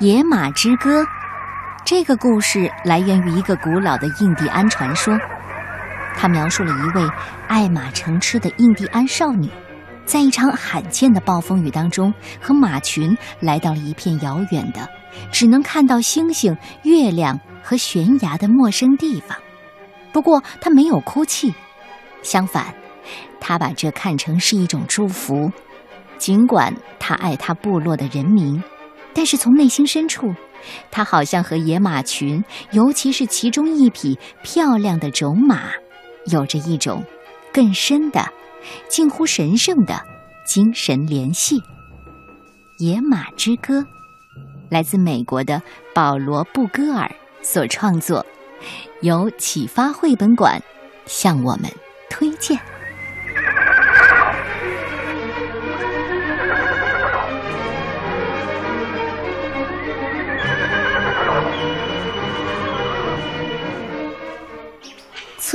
野马之歌》这个故事来源于一个古老的印第安传说，它描述了一位爱马成痴的印第安少女，在一场罕见的暴风雨当中，和马群来到了一片遥远的、只能看到星星、月亮和悬崖的陌生地方。不过，她没有哭泣，相反，她把这看成是一种祝福。尽管她爱她部落的人民。但是从内心深处，他好像和野马群，尤其是其中一匹漂亮的种马，有着一种更深的、近乎神圣的精神联系。《野马之歌》来自美国的保罗·布戈尔所创作，由启发绘本馆向我们推荐。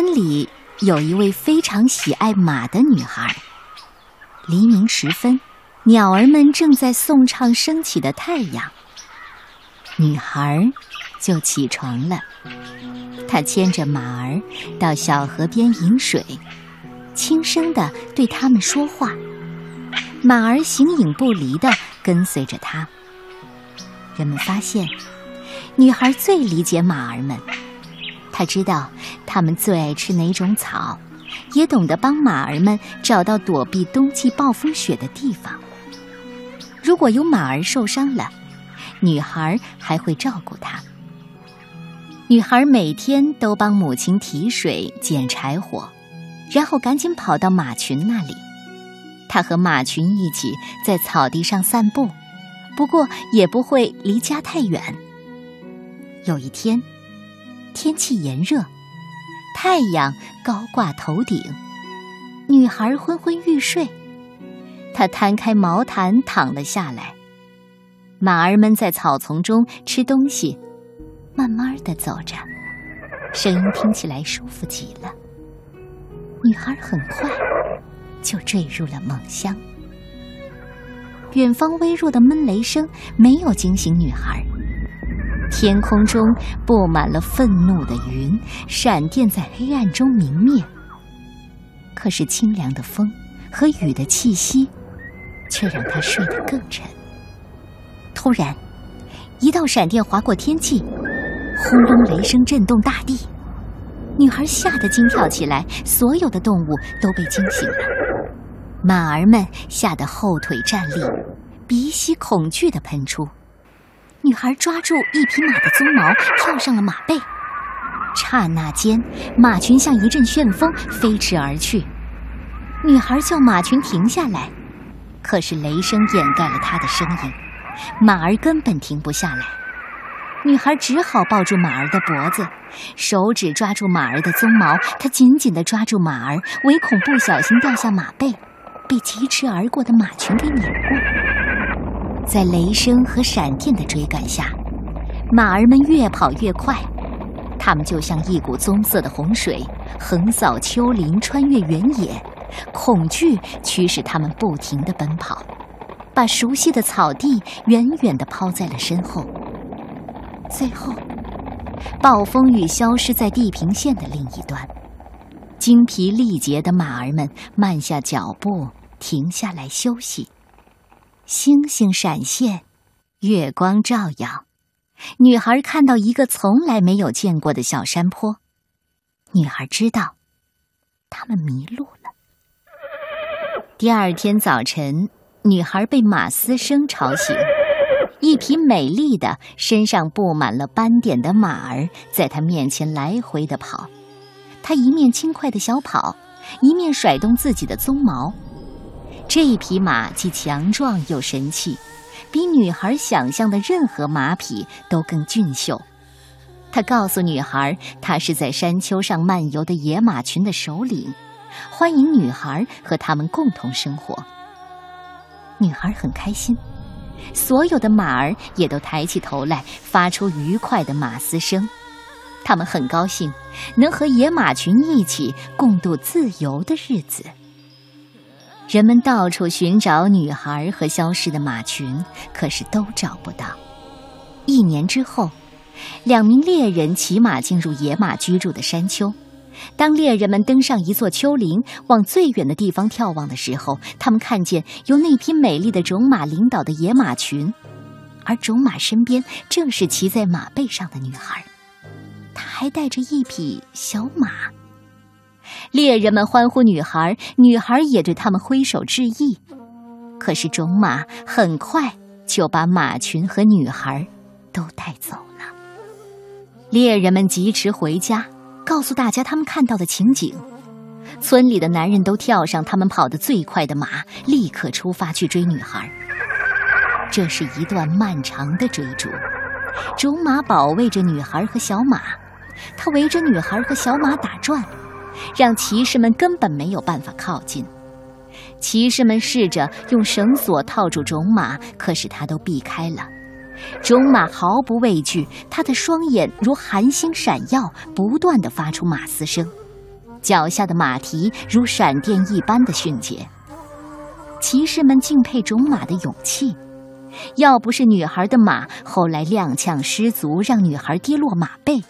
村里有一位非常喜爱马的女孩。黎明时分，鸟儿们正在颂唱升起的太阳，女孩就起床了。她牵着马儿到小河边饮水，轻声的对它们说话。马儿形影不离的跟随着她。人们发现，女孩最理解马儿们。他知道它们最爱吃哪种草，也懂得帮马儿们找到躲避冬季暴风雪的地方。如果有马儿受伤了，女孩还会照顾它。女孩每天都帮母亲提水、捡柴火，然后赶紧跑到马群那里。她和马群一起在草地上散步，不过也不会离家太远。有一天。天气炎热，太阳高挂头顶，女孩昏昏欲睡。她摊开毛毯躺了下来。马儿们在草丛中吃东西，慢慢的走着，声音听起来舒服极了。女孩很快就坠入了梦乡。远方微弱的闷雷声没有惊醒女孩。天空中布满了愤怒的云，闪电在黑暗中明灭。可是清凉的风和雨的气息，却让他睡得更沉。突然，一道闪电划过天际，轰隆雷声震动大地，女孩吓得惊跳起来，所有的动物都被惊醒了。马儿们吓得后腿站立，鼻息恐惧地喷出。女孩抓住一匹马的鬃毛，跳上了马背。刹那间，马群像一阵旋风飞驰而去。女孩叫马群停下来，可是雷声掩盖了她的声音，马儿根本停不下来。女孩只好抱住马儿的脖子，手指抓住马儿的鬃毛，她紧紧地抓住马儿，唯恐不小心掉下马背，被疾驰而过的马群给碾过。在雷声和闪电的追赶下，马儿们越跑越快，它们就像一股棕色的洪水，横扫丘陵，穿越原野。恐惧驱使它们不停地奔跑，把熟悉的草地远远地抛在了身后。最后，暴风雨消失在地平线的另一端，精疲力竭的马儿们慢下脚步，停下来休息。星星闪现，月光照耀，女孩看到一个从来没有见过的小山坡。女孩知道，他们迷路了。第二天早晨，女孩被马嘶声吵醒，一匹美丽的、身上布满了斑点的马儿在她面前来回的跑。她一面轻快的小跑，一面甩动自己的鬃毛。这一匹马既强壮又神气，比女孩想象的任何马匹都更俊秀。他告诉女孩，他是在山丘上漫游的野马群的首领，欢迎女孩和他们共同生活。女孩很开心，所有的马儿也都抬起头来，发出愉快的马嘶声。他们很高兴，能和野马群一起共度自由的日子。人们到处寻找女孩和消失的马群，可是都找不到。一年之后，两名猎人骑马进入野马居住的山丘。当猎人们登上一座丘陵，往最远的地方眺望的时候，他们看见由那匹美丽的种马领导的野马群，而种马身边正是骑在马背上的女孩，她还带着一匹小马。猎人们欢呼女孩，女孩也对他们挥手致意。可是种马很快就把马群和女孩都带走了。猎人们疾驰回家。告诉大家他们看到的情景，村里的男人都跳上他们跑得最快的马，立刻出发去追女孩。这是一段漫长的追逐，种马保卫着女孩和小马，他围着女孩和小马打转，让骑士们根本没有办法靠近。骑士们试着用绳索套住种马，可是他都避开了。种马毫不畏惧，他的双眼如寒星闪耀，不断的发出马嘶声，脚下的马蹄如闪电一般的迅捷。骑士们敬佩种马的勇气，要不是女孩的马后来踉跄失足，让女孩跌落马背，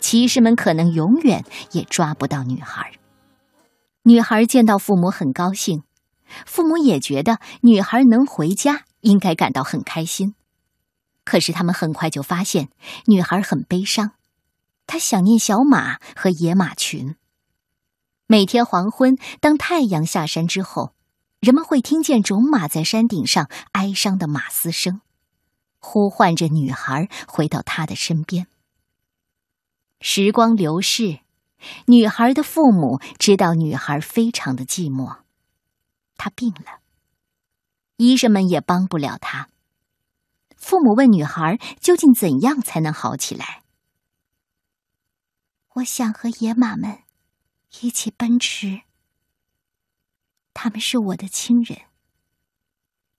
骑士们可能永远也抓不到女孩。女孩见到父母很高兴，父母也觉得女孩能回家应该感到很开心。可是他们很快就发现，女孩很悲伤，她想念小马和野马群。每天黄昏，当太阳下山之后，人们会听见种马在山顶上哀伤的马嘶声，呼唤着女孩回到他的身边。时光流逝，女孩的父母知道女孩非常的寂寞，她病了，医生们也帮不了她。父母问女孩：“究竟怎样才能好起来？”我想和野马们一起奔驰，他们是我的亲人。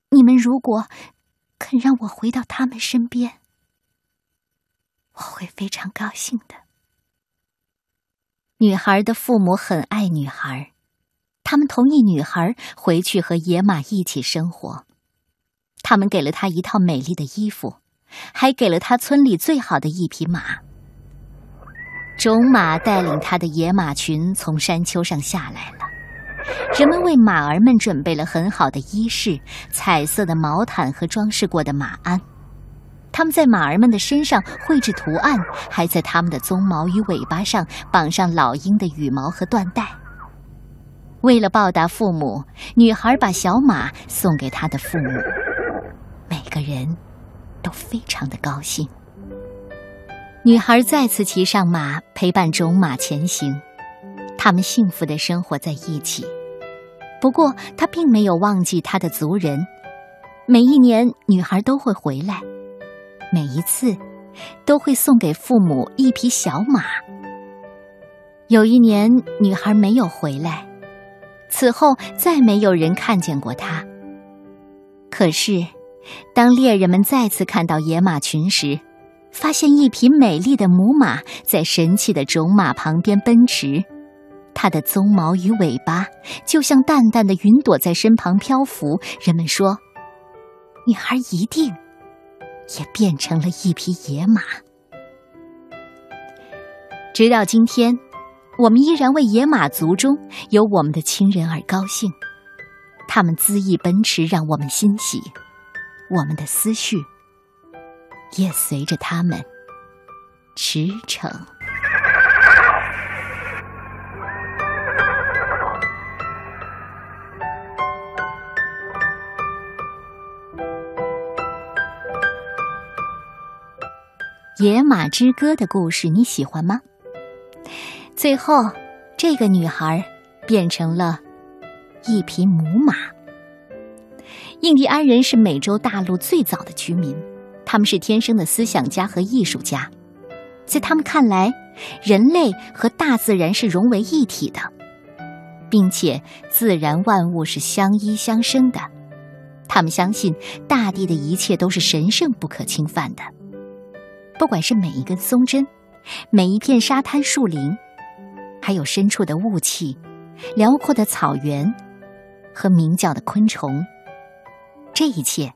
你们如果肯让我回到他们身边，我会非常高兴的。女孩的父母很爱女孩，他们同意女孩回去和野马一起生活。他们给了她一套美丽的衣服，还给了她村里最好的一匹马。种马带领他的野马群从山丘上下来了，人们为马儿们准备了很好的衣饰、彩色的毛毯和装饰过的马鞍。他们在马儿们的身上绘制图案，还在它们的鬃毛与尾巴上绑上老鹰的羽毛和缎带。为了报答父母，女孩把小马送给她的父母。每个人都非常的高兴。女孩再次骑上马，陪伴种马前行，他们幸福的生活在一起。不过，她并没有忘记她的族人。每一年，女孩都会回来，每一次都会送给父母一匹小马。有一年，女孩没有回来，此后再没有人看见过她。可是。当猎人们再次看到野马群时，发现一匹美丽的母马在神气的种马旁边奔驰，它的鬃毛与尾巴就像淡淡的云朵在身旁漂浮。人们说，女孩一定也变成了一匹野马。直到今天，我们依然为野马族中有我们的亲人而高兴，他们恣意奔驰，让我们欣喜。我们的思绪也随着他们驰骋。《野马之歌》的故事你喜欢吗？最后，这个女孩变成了一匹母马。印第安人是美洲大陆最早的居民，他们是天生的思想家和艺术家。在他们看来，人类和大自然是融为一体的，并且自然万物是相依相生的。他们相信大地的一切都是神圣不可侵犯的，不管是每一根松针、每一片沙滩树林，还有深处的雾气、辽阔的草原和鸣叫的昆虫。这一切，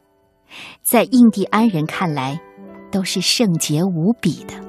在印第安人看来，都是圣洁无比的。